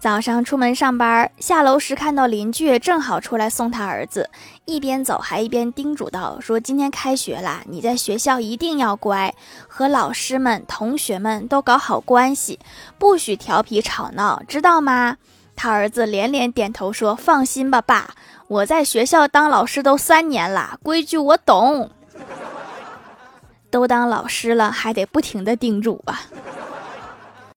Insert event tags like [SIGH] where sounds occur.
早上出门上班，下楼时看到邻居正好出来送他儿子，一边走还一边叮嘱道：“说今天开学啦，你在学校一定要乖，和老师们、同学们都搞好关系，不许调皮吵闹，知道吗？” [LAUGHS] 他儿子连连点头说：“放心吧，爸，我在学校当老师都三年了，规矩我懂。都当老师了，还得不停的叮嘱吧。”